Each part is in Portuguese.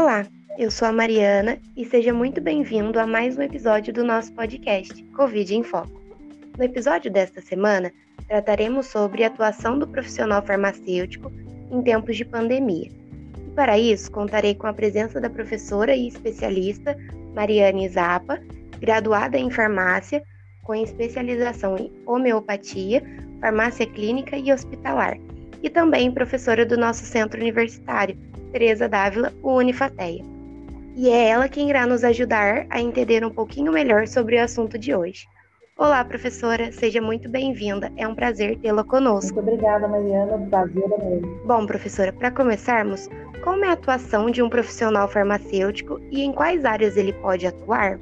Olá, eu sou a Mariana e seja muito bem-vindo a mais um episódio do nosso podcast Covid em Foco. No episódio desta semana, trataremos sobre a atuação do profissional farmacêutico em tempos de pandemia. E para isso, contarei com a presença da professora e especialista Mariane Zapa, graduada em farmácia, com especialização em homeopatia, farmácia clínica e hospitalar, e também professora do nosso centro universitário, Teresa Dávila, o Unifateia. E é ela quem irá nos ajudar a entender um pouquinho melhor sobre o assunto de hoje. Olá, professora, seja muito bem-vinda. É um prazer tê-la conosco. Muito obrigada, Mariana. Prazer é meu. Bom, professora, para começarmos, como é a atuação de um profissional farmacêutico e em quais áreas ele pode atuar?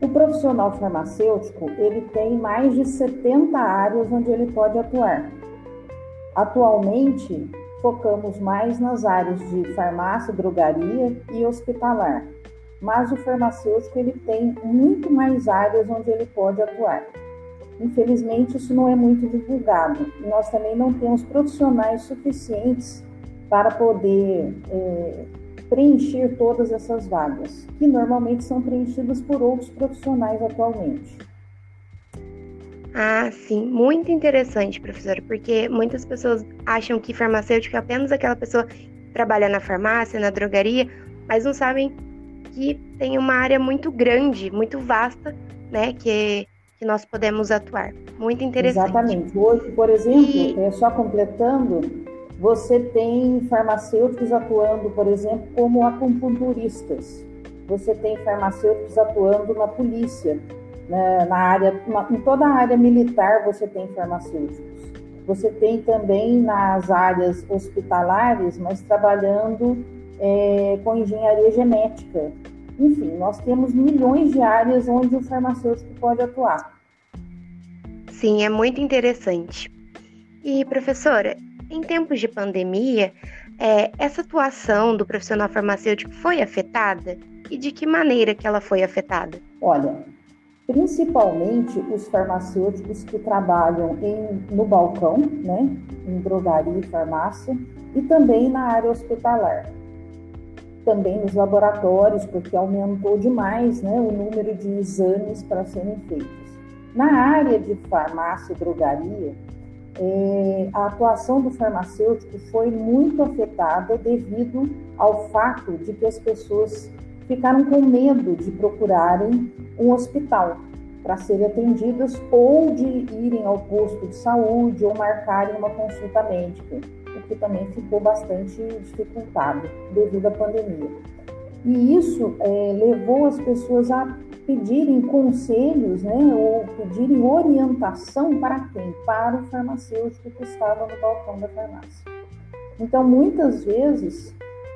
O profissional farmacêutico, ele tem mais de 70 áreas onde ele pode atuar. Atualmente, focamos mais nas áreas de farmácia, drogaria e hospitalar, mas o farmacêutico ele tem muito mais áreas onde ele pode atuar. Infelizmente, isso não é muito divulgado. Nós também não temos profissionais suficientes para poder é, preencher todas essas vagas, que normalmente são preenchidas por outros profissionais atualmente. Ah, sim, muito interessante, professora, porque muitas pessoas acham que farmacêutico é apenas aquela pessoa que trabalha na farmácia, na drogaria, mas não sabem que tem uma área muito grande, muito vasta, né, que, que nós podemos atuar. Muito interessante. Exatamente. Hoje, por exemplo, e... é, só completando, você tem farmacêuticos atuando, por exemplo, como acupunturistas. Você tem farmacêuticos atuando na polícia né, na área, em toda a área militar você tem farmacêuticos. Você tem também nas áreas hospitalares, mas trabalhando é, com engenharia genética. Enfim, nós temos milhões de áreas onde o farmacêutico pode atuar. Sim, é muito interessante. E, professora, em tempos de pandemia, é, essa atuação do profissional farmacêutico foi afetada? E de que maneira que ela foi afetada? Olha, principalmente os farmacêuticos que trabalham em, no balcão, né, em drogaria e farmácia, e também na área hospitalar. Também nos laboratórios, porque aumentou demais né, o número de exames para serem feitos. Na área de farmácia e drogaria, é, a atuação do farmacêutico foi muito afetada devido ao fato de que as pessoas ficaram com medo de procurarem um hospital para serem atendidas ou de irem ao posto de saúde ou marcarem uma consulta médica, o que também ficou bastante dificultado devido à pandemia. E isso é, levou as pessoas a pedirem conselhos, né, ou pedirem orientação para quem? Para o farmacêutico que estava no balcão da farmácia. Então, muitas vezes,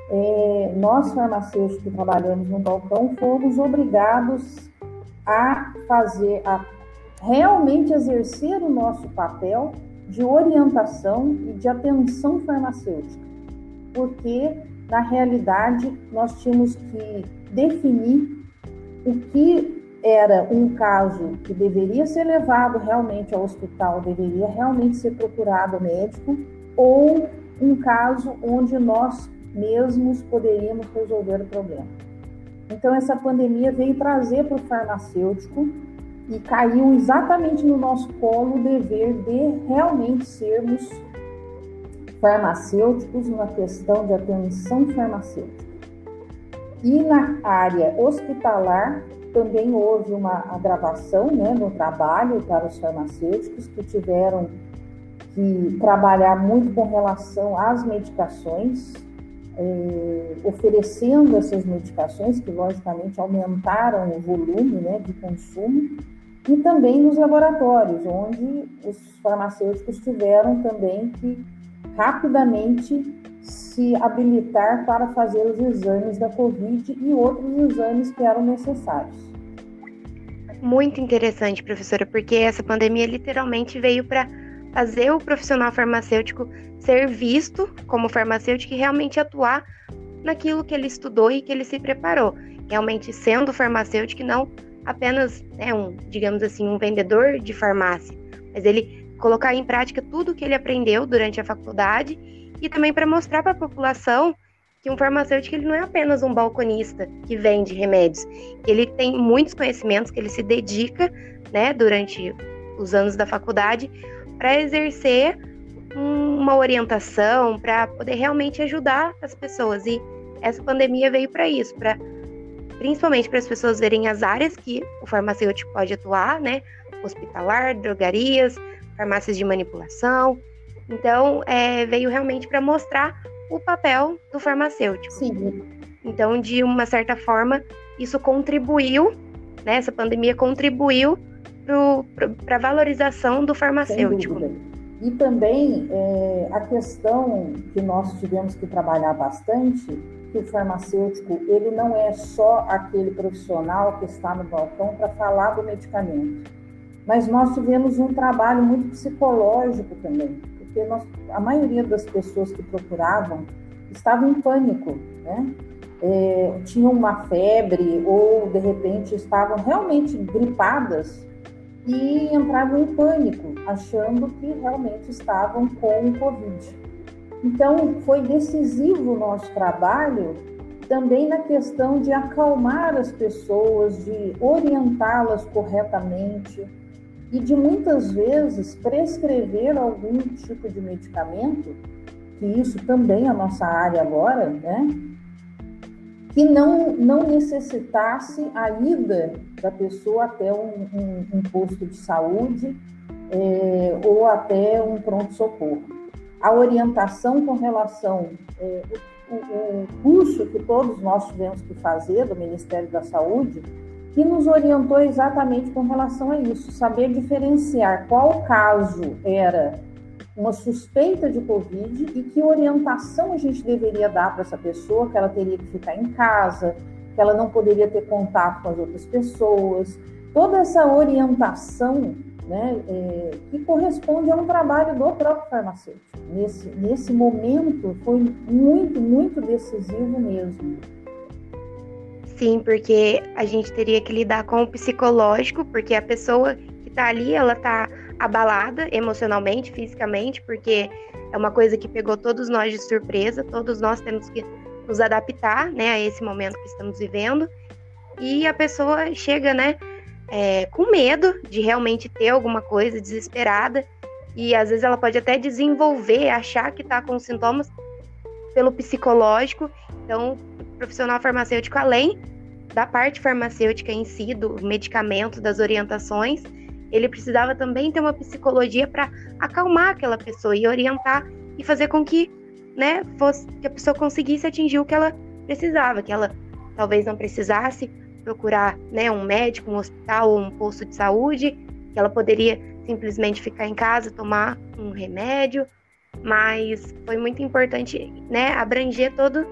é, nós farmacêuticos que trabalhamos no balcão fomos obrigados a fazer, a realmente exercer o nosso papel de orientação e de atenção farmacêutica, porque na realidade nós tínhamos que definir o que era um caso que deveria ser levado realmente ao hospital, deveria realmente ser procurado médico, ou um caso onde nós mesmos poderíamos resolver o problema. Então, essa pandemia veio trazer para o farmacêutico e caiu exatamente no nosso colo o dever de realmente sermos farmacêuticos na questão de atenção farmacêutica. E na área hospitalar também houve uma agravação né, no trabalho para os farmacêuticos que tiveram que trabalhar muito com relação às medicações, é, oferecendo essas medicações, que logicamente aumentaram o volume né, de consumo, e também nos laboratórios, onde os farmacêuticos tiveram também que rapidamente se habilitar para fazer os exames da Covid e outros exames que eram necessários. Muito interessante, professora, porque essa pandemia literalmente veio para fazer o profissional farmacêutico ser visto como farmacêutico e realmente atuar naquilo que ele estudou e que ele se preparou, realmente sendo farmacêutico e não apenas né, um, digamos assim, um vendedor de farmácia, mas ele colocar em prática tudo que ele aprendeu durante a faculdade e também para mostrar para a população que um farmacêutico ele não é apenas um balconista que vende remédios, ele tem muitos conhecimentos que ele se dedica, né, durante os anos da faculdade para exercer uma orientação, para poder realmente ajudar as pessoas. E essa pandemia veio para isso, para principalmente para as pessoas verem as áreas que o farmacêutico pode atuar, né? Hospitalar, drogarias, farmácias de manipulação. Então, é, veio realmente para mostrar o papel do farmacêutico. Sim. Então, de uma certa forma, isso contribuiu, né? Essa pandemia contribuiu para a valorização do farmacêutico. E também é, a questão que nós tivemos que trabalhar bastante, que o farmacêutico ele não é só aquele profissional que está no balcão para falar do medicamento, mas nós tivemos um trabalho muito psicológico também, porque nós, a maioria das pessoas que procuravam estavam em pânico, né? É, tinham uma febre ou de repente estavam realmente gripadas e entravam em pânico, achando que realmente estavam com o Covid. Então, foi decisivo o nosso trabalho também na questão de acalmar as pessoas, de orientá-las corretamente e de muitas vezes prescrever algum tipo de medicamento, que isso também é a nossa área agora, né? Que não, não necessitasse a ida da pessoa até um, um, um posto de saúde é, ou até um pronto-socorro. A orientação com relação é, o, o, curso que todos nós tivemos que fazer do Ministério da Saúde, que nos orientou exatamente com relação a isso, saber diferenciar qual caso era uma suspeita de Covid e que orientação a gente deveria dar para essa pessoa, que ela teria que ficar em casa, que ela não poderia ter contato com as outras pessoas. Toda essa orientação né, é, que corresponde a um trabalho do próprio farmacêutico. Nesse, nesse momento foi muito, muito decisivo mesmo. Sim, porque a gente teria que lidar com o psicológico, porque a pessoa que está ali, ela está abalada emocionalmente, fisicamente, porque é uma coisa que pegou todos nós de surpresa, todos nós temos que nos adaptar, né, a esse momento que estamos vivendo. E a pessoa chega, né, é, com medo de realmente ter alguma coisa, desesperada, e às vezes ela pode até desenvolver, achar que está com sintomas pelo psicológico. Então, profissional farmacêutico, além da parte farmacêutica em si, do medicamento, das orientações, ele precisava também ter uma psicologia para acalmar aquela pessoa e orientar e fazer com que, né, fosse que a pessoa conseguisse atingir o que ela precisava, que ela talvez não precisasse procurar, né, um médico, um hospital ou um posto de saúde, que ela poderia simplesmente ficar em casa, tomar um remédio, mas foi muito importante, né, abranger todo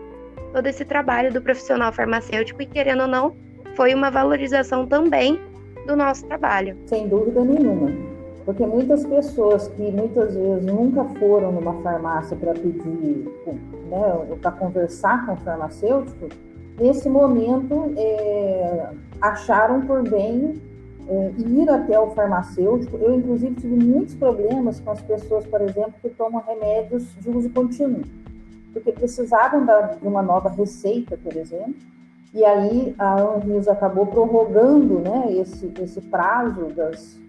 todo esse trabalho do profissional farmacêutico e querendo ou não, foi uma valorização também do nosso trabalho. Sem dúvida nenhuma. Porque muitas pessoas que muitas vezes nunca foram numa farmácia para pedir, né, para conversar com o farmacêutico, nesse momento é, acharam por bem é, ir até o farmacêutico. Eu, inclusive, tive muitos problemas com as pessoas, por exemplo, que tomam remédios de uso contínuo, porque precisavam de uma nova receita, por exemplo, e aí a Anvisa acabou prorrogando né, esse, esse prazo das,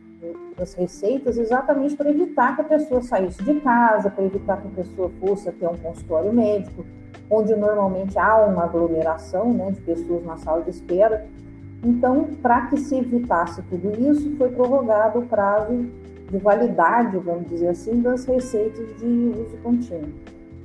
das receitas exatamente para evitar que a pessoa saísse de casa, para evitar que a pessoa fosse até um consultório médico, onde normalmente há uma aglomeração né, de pessoas na sala de espera. Então, para que se evitasse tudo isso, foi prorrogado o prazo de validade, vamos dizer assim, das receitas de uso contínuo.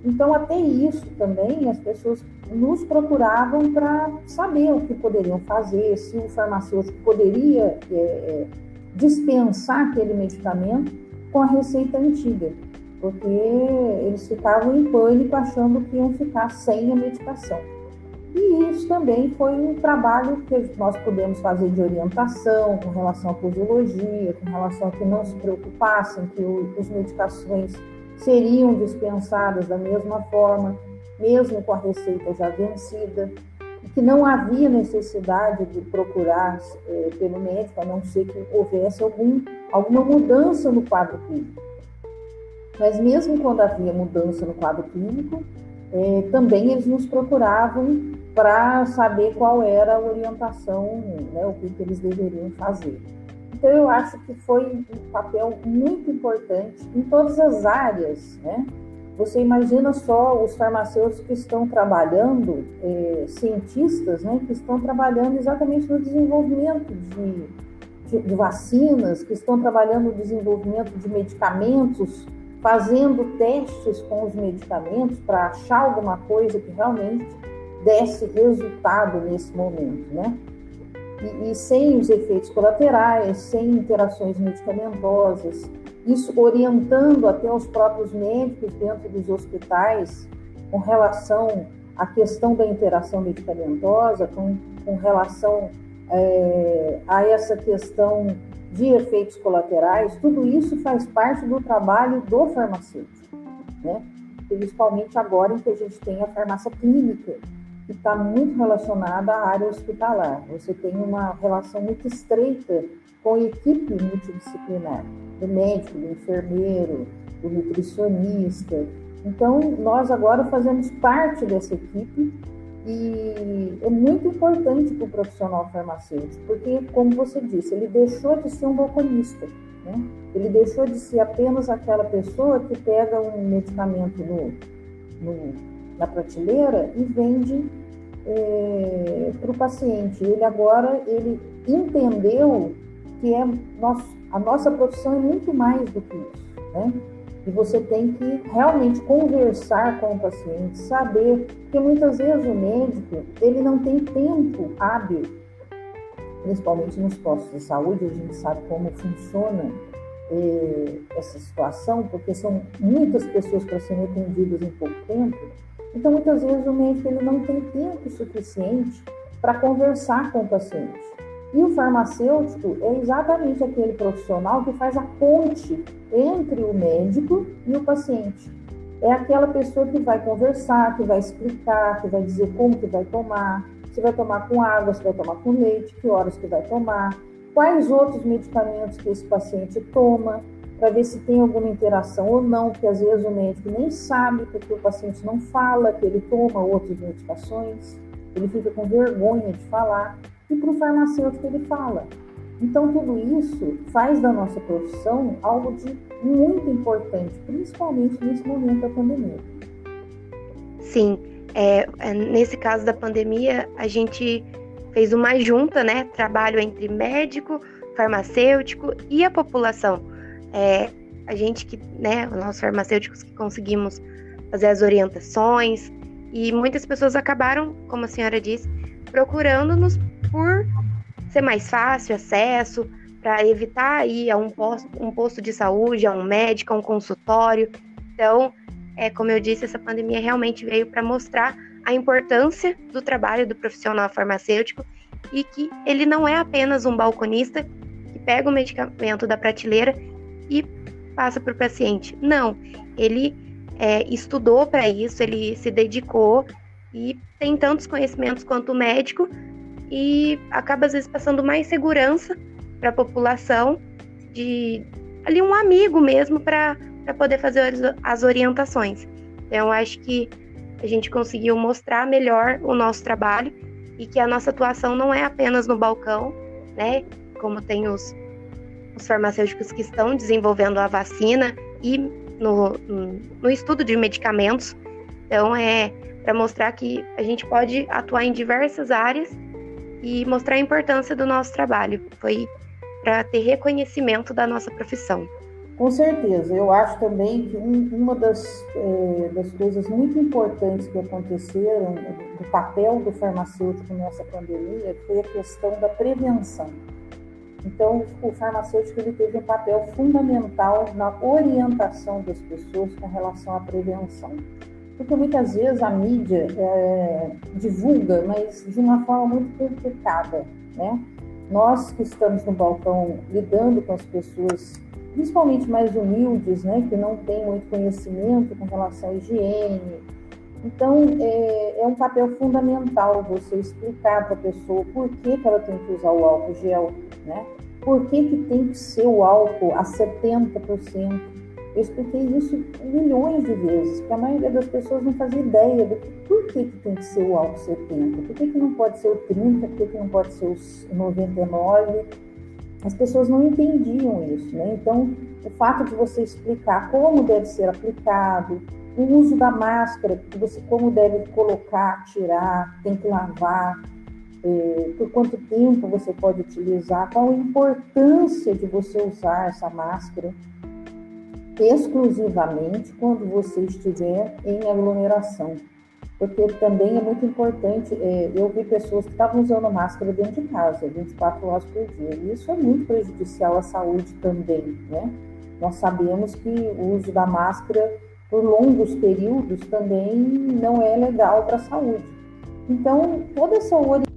Então, até isso também as pessoas nos procuravam para saber o que poderiam fazer, se o farmacêutico poderia é, é, dispensar aquele medicamento com a receita antiga, porque eles ficavam em pânico achando que iam ficar sem a medicação. E isso também foi um trabalho que nós pudemos fazer de orientação com relação à posologia, com relação a que não se preocupassem que as medicações seriam dispensadas da mesma forma, mesmo com a receita já vencida, e que não havia necessidade de procurar é, pelo médico, a não ser que houvesse algum, alguma mudança no quadro clínico. Mas mesmo quando havia mudança no quadro clínico, é, também eles nos procuravam para saber qual era a orientação, né, o que, que eles deveriam fazer. Então, eu acho que foi um papel muito importante em todas as áreas, né? Você imagina só os farmacêuticos que estão trabalhando, é, cientistas, né, que estão trabalhando exatamente no desenvolvimento de, de, de, vacinas, que estão trabalhando no desenvolvimento de medicamentos, fazendo testes com os medicamentos para achar alguma coisa que realmente desse resultado nesse momento, né? E, e sem os efeitos colaterais, sem interações medicamentosas, isso orientando até os próprios médicos dentro dos hospitais com relação à questão da interação medicamentosa, com, com relação é, a essa questão de efeitos colaterais, tudo isso faz parte do trabalho do farmacêutico, né? principalmente agora em que a gente tem a farmácia clínica, que está muito relacionada à área hospitalar. Você tem uma relação muito estreita com a equipe multidisciplinar, do médico, do enfermeiro, do nutricionista. Então, nós agora fazemos parte dessa equipe e é muito importante para o profissional farmacêutico, porque, como você disse, ele deixou de ser um balconista, né? ele deixou de ser apenas aquela pessoa que pega um medicamento no, no na prateleira e vende é, para o paciente. Ele agora ele entendeu que é nosso, a nossa profissão é muito mais do que isso, né? E você tem que realmente conversar com o paciente, saber, porque muitas vezes o médico ele não tem tempo hábil, principalmente nos postos de saúde, a gente sabe como funciona eh, essa situação, porque são muitas pessoas para serem atendidas em pouco tempo. Então, muitas vezes o médico ele não tem tempo suficiente para conversar com o paciente. E o farmacêutico é exatamente aquele profissional que faz a ponte entre o médico e o paciente. É aquela pessoa que vai conversar, que vai explicar, que vai dizer como que vai tomar, se vai tomar com água, se vai tomar com leite, que horas que vai tomar, quais outros medicamentos que esse paciente toma, para ver se tem alguma interação ou não, que às vezes o médico nem sabe, porque o paciente não fala que ele toma outras medicações, ele fica com vergonha de falar e para o farmacêutico ele fala. Então, tudo isso faz da nossa profissão algo de muito importante, principalmente nesse momento da pandemia. Sim, é, é, nesse caso da pandemia, a gente fez uma junta, né? Trabalho entre médico, farmacêutico e a população. É, a gente que, né, nós farmacêuticos que conseguimos fazer as orientações e muitas pessoas acabaram, como a senhora disse, procurando-nos por ser mais fácil acesso, para evitar ir a um posto, um posto de saúde, a um médico, a um consultório. Então, é, como eu disse, essa pandemia realmente veio para mostrar a importância do trabalho do profissional farmacêutico e que ele não é apenas um balconista que pega o medicamento da prateleira e passa para o paciente. Não, ele é, estudou para isso, ele se dedicou e tem tantos conhecimentos quanto o médico e acaba às vezes passando mais segurança para a população de ali um amigo mesmo para poder fazer as orientações. Então acho que a gente conseguiu mostrar melhor o nosso trabalho e que a nossa atuação não é apenas no balcão, né? Como tem os, os farmacêuticos que estão desenvolvendo a vacina e no, no estudo de medicamentos. Então é para mostrar que a gente pode atuar em diversas áreas e mostrar a importância do nosso trabalho. Foi para ter reconhecimento da nossa profissão. Com certeza, eu acho também que um, uma das, é, das coisas muito importantes que aconteceram do papel do farmacêutico nessa pandemia foi a questão da prevenção. Então, o farmacêutico ele teve um papel fundamental na orientação das pessoas com relação à prevenção. Porque muitas vezes a mídia é, divulga, mas de uma forma muito complicada, né? Nós que estamos no balcão lidando com as pessoas, principalmente mais humildes, né, que não têm muito conhecimento com relação à higiene, então é, é um papel fundamental você explicar para a pessoa por que, que ela tem que usar o álcool gel, né? Por que, que tem que ser o álcool a 70%? Eu expliquei isso milhões de vezes, que a maioria das pessoas não fazia ideia do por que, que tem que ser o álcool 70, por que, que não pode ser o 30, por que, que não pode ser os 99. As pessoas não entendiam isso, né? Então, o fato de você explicar como deve ser aplicado, o uso da máscara, você como deve colocar, tirar, tem que lavar, é, por quanto tempo você pode utilizar, qual a importância de você usar essa máscara exclusivamente quando você estiver em aglomeração. Porque também é muito importante, é, eu vi pessoas que estavam usando máscara dentro de casa, 24 horas por dia, e isso é muito prejudicial à saúde também, né? Nós sabemos que o uso da máscara por longos períodos também não é legal para a saúde. Então, toda essa orientação.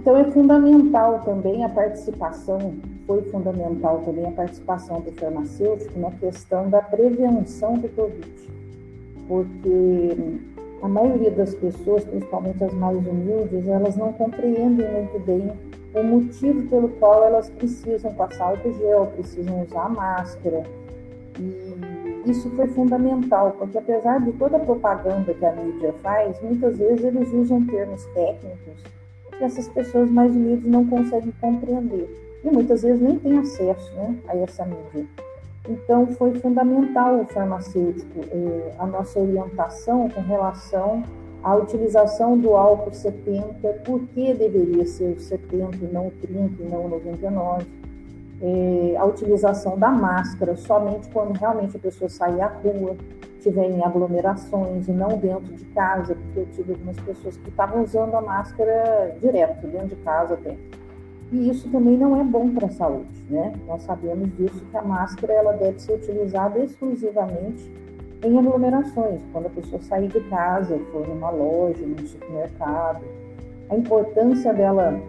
Então, é fundamental também a participação, foi fundamental também a participação do farmacêutico na questão da prevenção do Covid. Porque a maioria das pessoas, principalmente as mais humildes, elas não compreendem muito bem o motivo pelo qual elas precisam passar álcool gel, precisam usar máscara. E isso foi fundamental, porque apesar de toda a propaganda que a mídia faz, muitas vezes eles usam termos técnicos que essas pessoas mais humildes não conseguem compreender. E muitas vezes nem têm acesso né, a essa mídia. Então, foi fundamental o farmacêutico, eh, a nossa orientação com relação a utilização do álcool 70, por que deveria ser o 70 e não o 30 e não o 99, é, a utilização da máscara somente quando realmente a pessoa sair à rua, estiver em aglomerações e não dentro de casa, porque eu tive algumas pessoas que estavam usando a máscara direto, dentro de casa até. E isso também não é bom para a saúde, né? Nós sabemos disso que a máscara ela deve ser utilizada exclusivamente em aglomerações, quando a pessoa sair de casa, for numa loja, num supermercado. A importância dela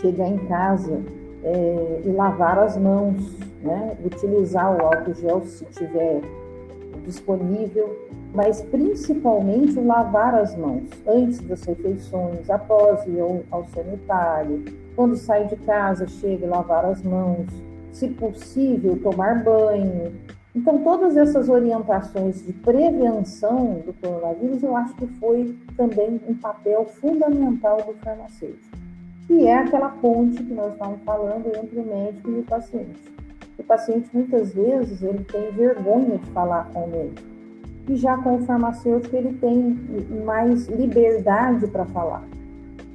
chegar em casa é, e lavar as mãos, né? utilizar o álcool gel se tiver disponível, mas principalmente lavar as mãos antes das refeições, após ir ao, sanitário, quando sai de casa, chega e lavar as mãos, se possível, tomar banho, então, todas essas orientações de prevenção do coronavírus, eu acho que foi também um papel fundamental do farmacêutico. E é aquela ponte que nós estamos falando entre o médico e o paciente. O paciente, muitas vezes, ele tem vergonha de falar com médico. E já com o farmacêutico, ele tem mais liberdade para falar.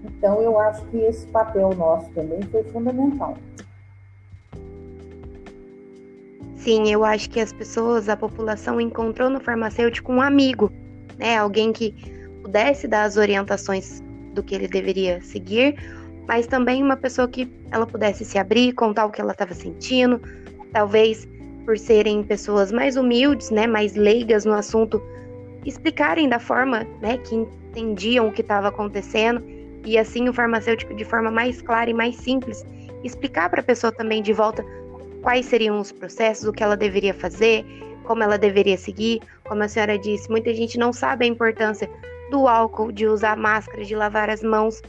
Então, eu acho que esse papel nosso também foi fundamental. Sim, eu acho que as pessoas, a população encontrou no farmacêutico um amigo, né? Alguém que pudesse dar as orientações do que ele deveria seguir, mas também uma pessoa que ela pudesse se abrir, contar o que ela estava sentindo, talvez por serem pessoas mais humildes, né, mais leigas no assunto, explicarem da forma, né, que entendiam o que estava acontecendo e assim o farmacêutico de forma mais clara e mais simples explicar para a pessoa também de volta quais seriam os processos, o que ela deveria fazer, como ela deveria seguir. Como a senhora disse, muita gente não sabe a importância do álcool, de usar máscara, de lavar as mãos,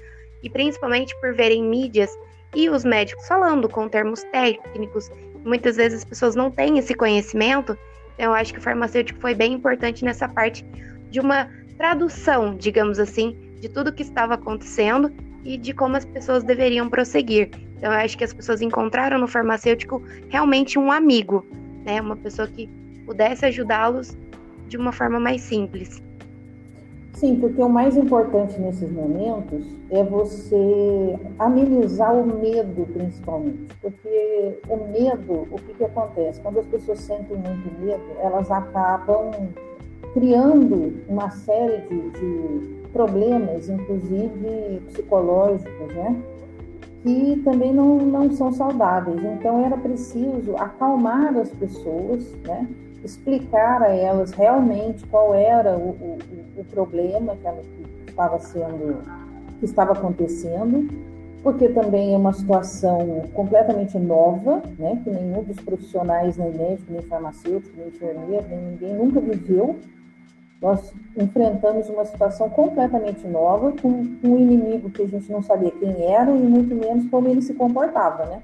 e principalmente por verem mídias e os médicos falando com termos técnicos. Muitas vezes as pessoas não têm esse conhecimento, então eu acho que o farmacêutico foi bem importante nessa parte de uma tradução, digamos assim, de tudo que estava acontecendo e de como as pessoas deveriam prosseguir. Então, eu acho que as pessoas encontraram no farmacêutico realmente um amigo, né? Uma pessoa que pudesse ajudá-los de uma forma mais simples. Sim, porque o mais importante nesses momentos é você amenizar o medo, principalmente. Porque o medo, o que, que acontece? Quando as pessoas sentem muito medo, elas acabam criando uma série de, de problemas, inclusive psicológicos, né? que também não, não são saudáveis. Então era preciso acalmar as pessoas, né? explicar a elas realmente qual era o, o, o problema que, ela, que estava sendo, que estava acontecendo, porque também é uma situação completamente nova, né? que nenhum dos profissionais, nem médico, nem farmacêutico, nem enfermeiro, nem ninguém nunca viveu nós enfrentamos uma situação completamente nova, com um inimigo que a gente não sabia quem era e muito menos como ele se comportava, né?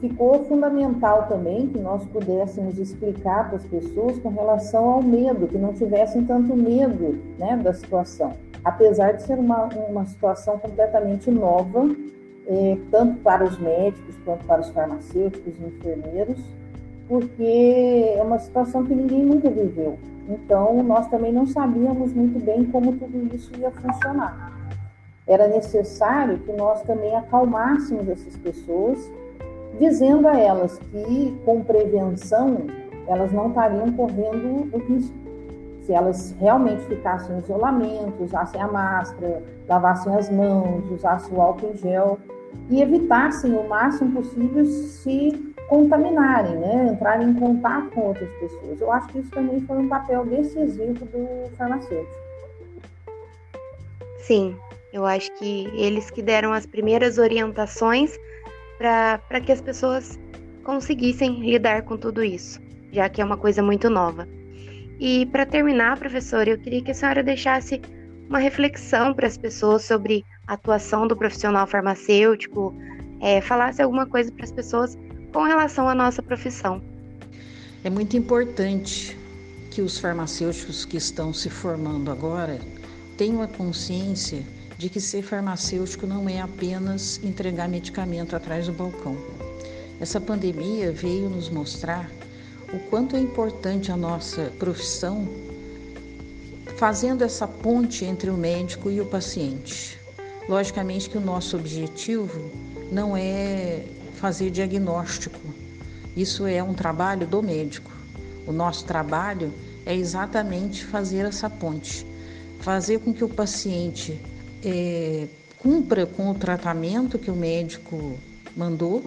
Ficou fundamental também que nós pudéssemos explicar para as pessoas com relação ao medo, que não tivessem tanto medo né, da situação. Apesar de ser uma, uma situação completamente nova, eh, tanto para os médicos quanto para os farmacêuticos e enfermeiros, porque é uma situação que ninguém nunca viveu. Então, nós também não sabíamos muito bem como tudo isso ia funcionar. Era necessário que nós também acalmássemos essas pessoas dizendo a elas que com prevenção elas não estariam correndo o risco. Se elas realmente ficassem em isolamento, usassem a máscara, lavassem as mãos, usassem o álcool em gel e evitassem o máximo possível se contaminarem, né? entrarem em contato com outras pessoas. Eu acho que isso também foi um papel decisivo do farmacêutico. Sim, eu acho que eles que deram as primeiras orientações para que as pessoas conseguissem lidar com tudo isso, já que é uma coisa muito nova. E para terminar, professora, eu queria que a senhora deixasse uma reflexão para as pessoas sobre a atuação do profissional farmacêutico, é, falasse alguma coisa para as pessoas com relação à nossa profissão. É muito importante que os farmacêuticos que estão se formando agora tenham a consciência de que ser farmacêutico não é apenas entregar medicamento atrás do balcão. Essa pandemia veio nos mostrar o quanto é importante a nossa profissão fazendo essa ponte entre o médico e o paciente. Logicamente que o nosso objetivo não é fazer diagnóstico. Isso é um trabalho do médico. O nosso trabalho é exatamente fazer essa ponte, fazer com que o paciente é, cumpra com o tratamento que o médico mandou,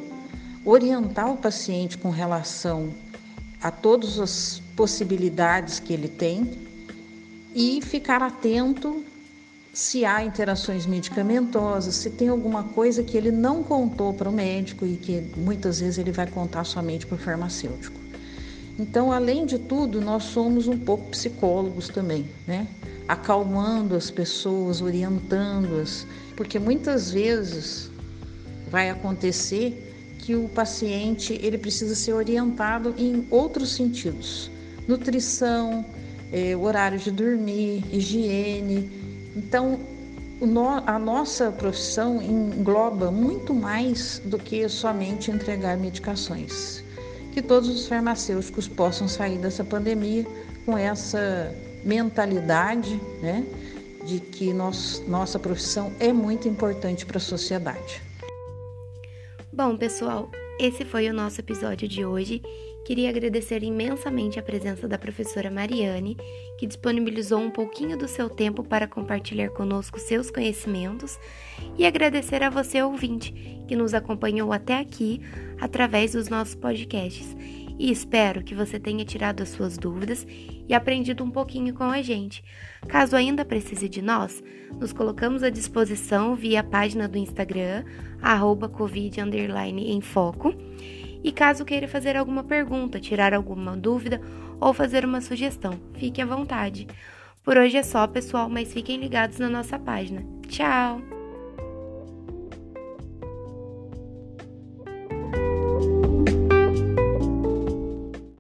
orientar o paciente com relação a todas as possibilidades que ele tem e ficar atento se há interações medicamentosas, se tem alguma coisa que ele não contou para o médico e que muitas vezes ele vai contar somente para o farmacêutico. Então, além de tudo, nós somos um pouco psicólogos também, né? acalmando as pessoas, orientando-as, porque muitas vezes vai acontecer que o paciente ele precisa ser orientado em outros sentidos, nutrição, é, horário de dormir, higiene. Então, a nossa profissão engloba muito mais do que somente entregar medicações. Que todos os farmacêuticos possam sair dessa pandemia com essa mentalidade, né, de que nós, nossa profissão é muito importante para a sociedade. Bom, pessoal, esse foi o nosso episódio de hoje. Queria agradecer imensamente a presença da professora Mariane, que disponibilizou um pouquinho do seu tempo para compartilhar conosco seus conhecimentos, e agradecer a você, ouvinte, que nos acompanhou até aqui através dos nossos podcasts e espero que você tenha tirado as suas dúvidas e aprendido um pouquinho com a gente. Caso ainda precise de nós, nos colocamos à disposição via página do Instagram, arroba Covid em foco. E caso queira fazer alguma pergunta, tirar alguma dúvida ou fazer uma sugestão, fique à vontade. Por hoje é só, pessoal, mas fiquem ligados na nossa página. Tchau!